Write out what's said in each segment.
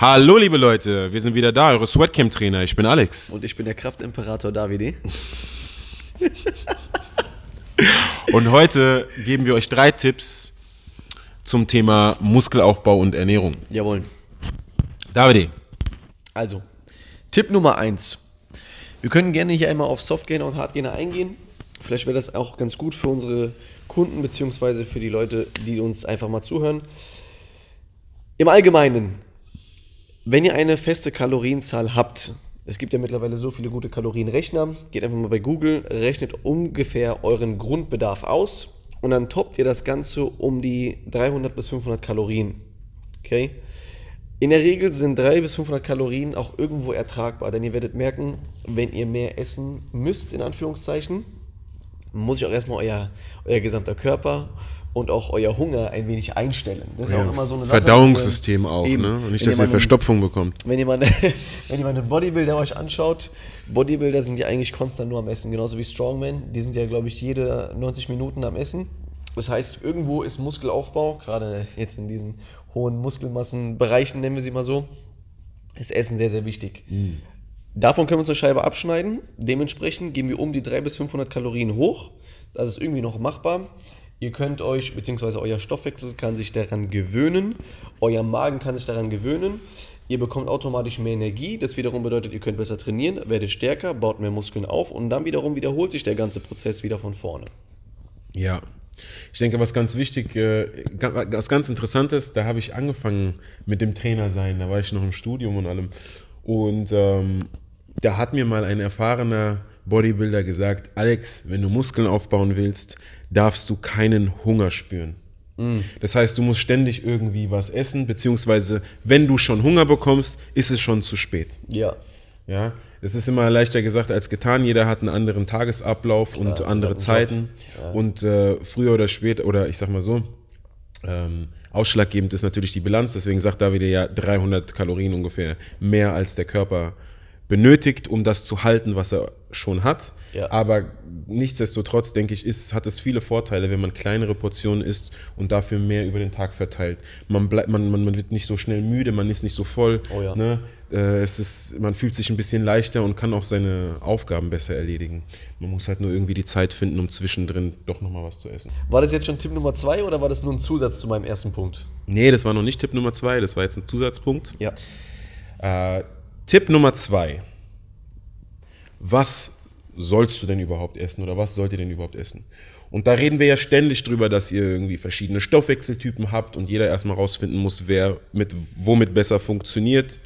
Hallo, liebe Leute, wir sind wieder da, eure Sweatcamp-Trainer. Ich bin Alex. Und ich bin der Kraftimperator Davide. Und heute geben wir euch drei Tipps zum Thema Muskelaufbau und Ernährung. Jawohl. Davide, Also, Tipp Nummer 1. Wir können gerne hier einmal auf Softgainer und Hardgainer eingehen. Vielleicht wäre das auch ganz gut für unsere Kunden beziehungsweise für die Leute, die uns einfach mal zuhören. Im Allgemeinen, wenn ihr eine feste Kalorienzahl habt, es gibt ja mittlerweile so viele gute Kalorienrechner, geht einfach mal bei Google, rechnet ungefähr euren Grundbedarf aus und dann toppt ihr das Ganze um die 300 bis 500 Kalorien. Okay? In der Regel sind 300 bis 500 Kalorien auch irgendwo ertragbar, denn ihr werdet merken, wenn ihr mehr essen müsst, in Anführungszeichen, muss sich auch erstmal euer, euer gesamter Körper und auch euer Hunger ein wenig einstellen. Das ist auch immer so eine Sache. Verdauungssystem auch, Eben. ne? Und nicht, Wenn dass ihr Verstopfung bekommt. wenn ihr, mal, wenn mal einen Bodybuilder euch anschaut, Bodybuilder sind ja eigentlich konstant nur am Essen, genauso wie Strongman. Die sind ja, glaube ich, jede 90 Minuten am Essen. Das heißt, irgendwo ist Muskelaufbau, gerade jetzt in diesen hohen Muskelmassenbereichen, nennen wir sie mal so, ist Essen sehr, sehr wichtig. Davon können wir uns eine Scheibe abschneiden. Dementsprechend gehen wir um die 300 bis 500 Kalorien hoch. Das ist irgendwie noch machbar. Ihr könnt euch, beziehungsweise euer Stoffwechsel kann sich daran gewöhnen, euer Magen kann sich daran gewöhnen. Ihr bekommt automatisch mehr Energie. Das wiederum bedeutet, ihr könnt besser trainieren, werdet stärker, baut mehr Muskeln auf und dann wiederum wiederholt sich der ganze Prozess wieder von vorne. Ja. Ich denke, was ganz wichtig, äh, was ganz Interessantes, da habe ich angefangen mit dem Trainer sein, da war ich noch im Studium und allem. Und ähm, da hat mir mal ein erfahrener Bodybuilder gesagt, Alex, wenn du Muskeln aufbauen willst, darfst du keinen Hunger spüren. Das heißt, du musst ständig irgendwie was essen, beziehungsweise wenn du schon Hunger bekommst, ist es schon zu spät. Ja. Ja, es ist immer leichter gesagt als getan. Jeder hat einen anderen Tagesablauf und Klar, andere und Job. Zeiten. Und äh, früher oder später, oder ich sag mal so, ähm, ausschlaggebend ist natürlich die Bilanz. Deswegen sagt David ja 300 Kalorien ungefähr mehr als der Körper benötigt, um das zu halten, was er schon hat. Ja. Aber nichtsdestotrotz, denke ich, ist, hat es viele Vorteile, wenn man kleinere Portionen isst und dafür mehr über den Tag verteilt. Man, bleibt, man, man, man wird nicht so schnell müde, man ist nicht so voll. Oh ja. ne? äh, es ist, man fühlt sich ein bisschen leichter und kann auch seine Aufgaben besser erledigen. Man muss halt nur irgendwie die Zeit finden, um zwischendrin doch nochmal was zu essen. War das jetzt schon Tipp Nummer zwei oder war das nur ein Zusatz zu meinem ersten Punkt? Nee, das war noch nicht Tipp Nummer zwei, das war jetzt ein Zusatzpunkt. Ja. Äh, Tipp Nummer zwei. Was sollst du denn überhaupt essen oder was sollt ihr denn überhaupt essen? Und da reden wir ja ständig drüber, dass ihr irgendwie verschiedene Stoffwechseltypen habt und jeder erstmal rausfinden muss, wer mit womit besser funktioniert.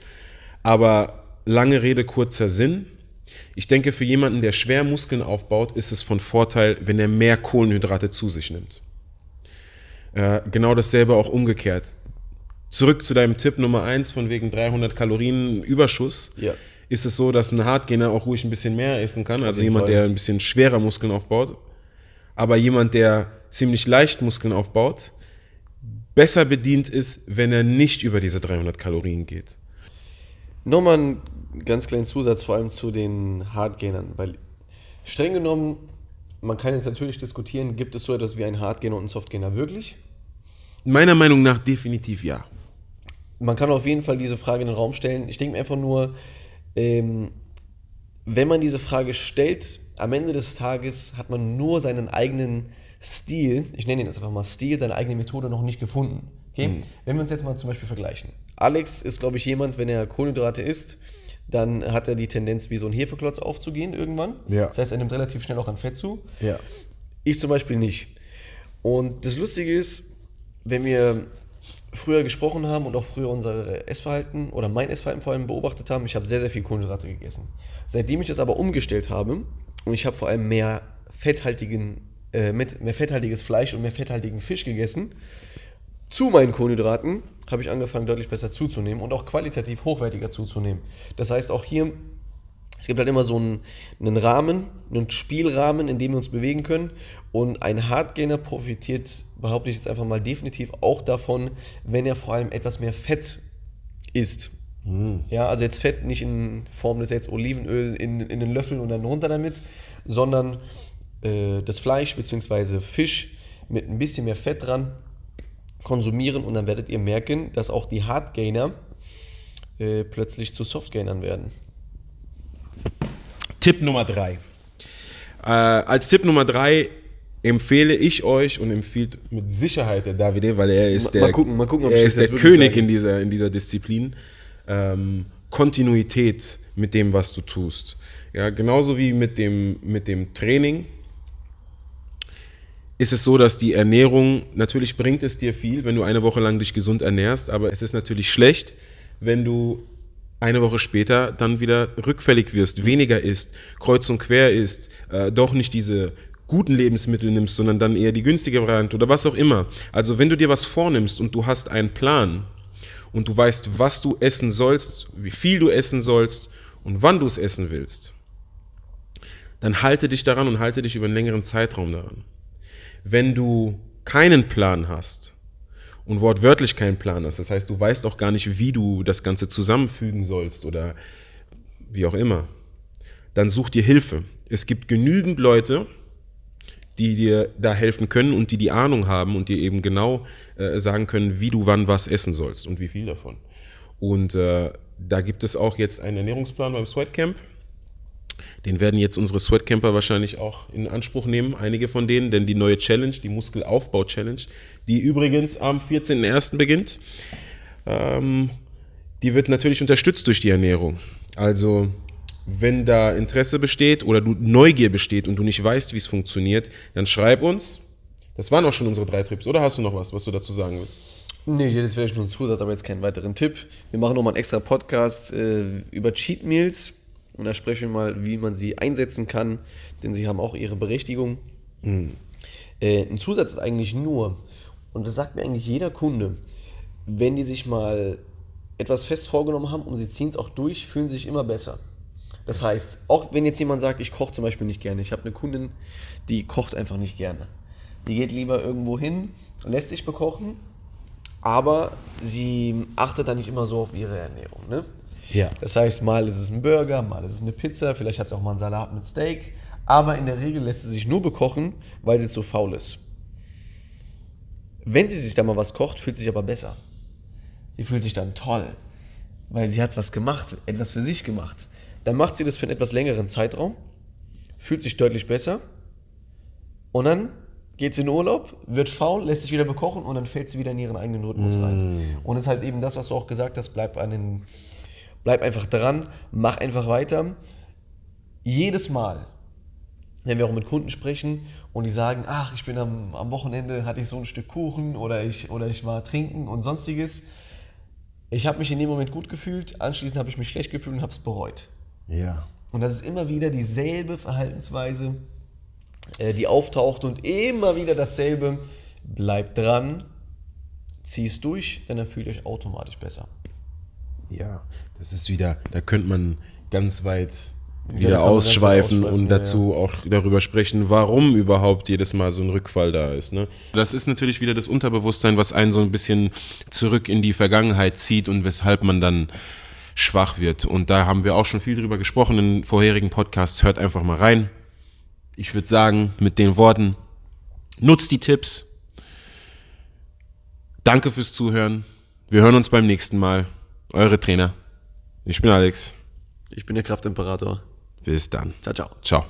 Aber lange Rede, kurzer Sinn. Ich denke, für jemanden, der schwer Muskeln aufbaut, ist es von Vorteil, wenn er mehr Kohlenhydrate zu sich nimmt. Äh, genau dasselbe auch umgekehrt. Zurück zu deinem Tipp Nummer 1 von wegen 300 Kalorien Überschuss. Ja. Ist es so, dass ein Hardgainer auch ruhig ein bisschen mehr essen kann? Also jemand, Fall. der ein bisschen schwerer Muskeln aufbaut. Aber jemand, der ziemlich leicht Muskeln aufbaut, besser bedient ist, wenn er nicht über diese 300 Kalorien geht. Nochmal einen ganz kleinen Zusatz, vor allem zu den Hardgainern, weil streng genommen, man kann jetzt natürlich diskutieren, gibt es so etwas wie einen Hardgainer und einen Softgainer wirklich? Meiner Meinung nach definitiv ja. Man kann auf jeden Fall diese Frage in den Raum stellen. Ich denke mir einfach nur, ähm, wenn man diese Frage stellt, am Ende des Tages hat man nur seinen eigenen Stil, ich nenne ihn jetzt einfach mal Stil, seine eigene Methode noch nicht gefunden. Okay? Wenn wir uns jetzt mal zum Beispiel vergleichen. Alex ist, glaube ich, jemand, wenn er Kohlenhydrate isst, dann hat er die Tendenz, wie so ein Hefeklotz aufzugehen irgendwann. Ja. Das heißt, er nimmt relativ schnell auch an Fett zu. Ja. Ich zum Beispiel nicht. Und das Lustige ist, wenn wir früher gesprochen haben und auch früher unser Essverhalten oder mein Essverhalten vor allem beobachtet haben, ich habe sehr, sehr viel Kohlenhydrate gegessen. Seitdem ich das aber umgestellt habe und ich habe vor allem mehr fetthaltigen, äh, mit, mehr fetthaltiges Fleisch und mehr fetthaltigen Fisch gegessen, zu meinen Kohlenhydraten habe ich angefangen, deutlich besser zuzunehmen und auch qualitativ hochwertiger zuzunehmen. Das heißt, auch hier, es gibt halt immer so einen, einen Rahmen, einen Spielrahmen, in dem wir uns bewegen können. Und ein Hardgainer profitiert, behaupte ich jetzt einfach mal, definitiv auch davon, wenn er vor allem etwas mehr Fett isst. Ja, also jetzt Fett nicht in Form des jetzt Olivenöl in, in den Löffel und dann runter damit, sondern äh, das Fleisch bzw. Fisch mit ein bisschen mehr Fett dran konsumieren und dann werdet ihr merken, dass auch die Hardgainer äh, plötzlich zu Softgainern werden. Tipp Nummer drei. Äh, als Tipp Nummer drei empfehle ich euch und empfiehlt mit Sicherheit der Davide, weil er ist der, mal gucken, mal gucken, ob er ich ist das der jetzt wirklich König in dieser, in dieser Disziplin. Ähm, Kontinuität mit dem, was du tust. Ja, genauso wie mit dem, mit dem Training ist es so, dass die Ernährung, natürlich bringt es dir viel, wenn du eine Woche lang dich gesund ernährst, aber es ist natürlich schlecht, wenn du eine Woche später dann wieder rückfällig wirst, weniger isst, kreuz und quer isst, äh, doch nicht diese guten Lebensmittel nimmst, sondern dann eher die günstige Variante oder was auch immer. Also wenn du dir was vornimmst und du hast einen Plan und du weißt, was du essen sollst, wie viel du essen sollst und wann du es essen willst, dann halte dich daran und halte dich über einen längeren Zeitraum daran. Wenn du keinen Plan hast und wortwörtlich keinen Plan hast, das heißt, du weißt auch gar nicht, wie du das Ganze zusammenfügen sollst oder wie auch immer, dann such dir Hilfe. Es gibt genügend Leute, die dir da helfen können und die die Ahnung haben und dir eben genau äh, sagen können, wie du wann was essen sollst und wie viel davon. Und äh, da gibt es auch jetzt einen Ernährungsplan beim Sweatcamp. Den werden jetzt unsere Sweatcamper wahrscheinlich auch in Anspruch nehmen, einige von denen, denn die neue Challenge, die Muskelaufbau-Challenge, die übrigens am 14.01. beginnt, ähm, die wird natürlich unterstützt durch die Ernährung. Also, wenn da Interesse besteht oder du Neugier besteht und du nicht weißt, wie es funktioniert, dann schreib uns. Das waren auch schon unsere drei Tipps. Oder hast du noch was, was du dazu sagen willst? Nee, das wäre nur ein Zusatz, aber jetzt keinen weiteren Tipp. Wir machen nochmal einen extra Podcast äh, über Cheat Meals und da sprechen wir mal, wie man sie einsetzen kann, denn sie haben auch ihre Berechtigung. Äh, ein Zusatz ist eigentlich nur, und das sagt mir eigentlich jeder Kunde, wenn die sich mal etwas fest vorgenommen haben und sie ziehen es auch durch, fühlen sie sich immer besser. Das heißt, auch wenn jetzt jemand sagt, ich koche zum Beispiel nicht gerne, ich habe eine Kundin, die kocht einfach nicht gerne. Die geht lieber irgendwo hin, lässt sich bekochen, aber sie achtet dann nicht immer so auf ihre Ernährung. Ne? Ja. Das heißt, mal ist es ein Burger, mal ist es eine Pizza, vielleicht hat sie auch mal einen Salat mit Steak, aber in der Regel lässt sie sich nur bekochen, weil sie zu faul ist. Wenn sie sich dann mal was kocht, fühlt sie sich aber besser. Sie fühlt sich dann toll, weil sie hat was gemacht, etwas für sich gemacht. Dann macht sie das für einen etwas längeren Zeitraum, fühlt sich deutlich besser und dann geht sie in Urlaub, wird faul, lässt sich wieder bekochen und dann fällt sie wieder in ihren eigenen Rhythmus rein. Und es ist halt eben das, was du auch gesagt hast, bleib, an den, bleib einfach dran, mach einfach weiter. Jedes Mal, wenn wir auch mit Kunden sprechen und die sagen, ach, ich bin am, am Wochenende, hatte ich so ein Stück Kuchen oder ich, oder ich war trinken und sonstiges. Ich habe mich in dem Moment gut gefühlt, anschließend habe ich mich schlecht gefühlt und habe es bereut. Ja. Und das ist immer wieder dieselbe Verhaltensweise, äh, die auftaucht und immer wieder dasselbe. Bleibt dran, zieh es durch, denn dann fühlt ihr euch automatisch besser. Ja, das ist wieder, da könnte man ganz weit wieder weit ausschweifen ausschweifen, und ja, dazu auch darüber sprechen, warum überhaupt jedes Mal so ein Rückfall da ist. Ne? Das ist natürlich wieder das Unterbewusstsein, was einen so ein bisschen zurück in die Vergangenheit zieht und weshalb man dann schwach wird. Und da haben wir auch schon viel drüber gesprochen in vorherigen Podcasts. Hört einfach mal rein. Ich würde sagen, mit den Worten, nutzt die Tipps. Danke fürs Zuhören. Wir hören uns beim nächsten Mal. Eure Trainer. Ich bin Alex. Ich bin der Kraftimperator. Bis dann. Ciao, ciao. Ciao.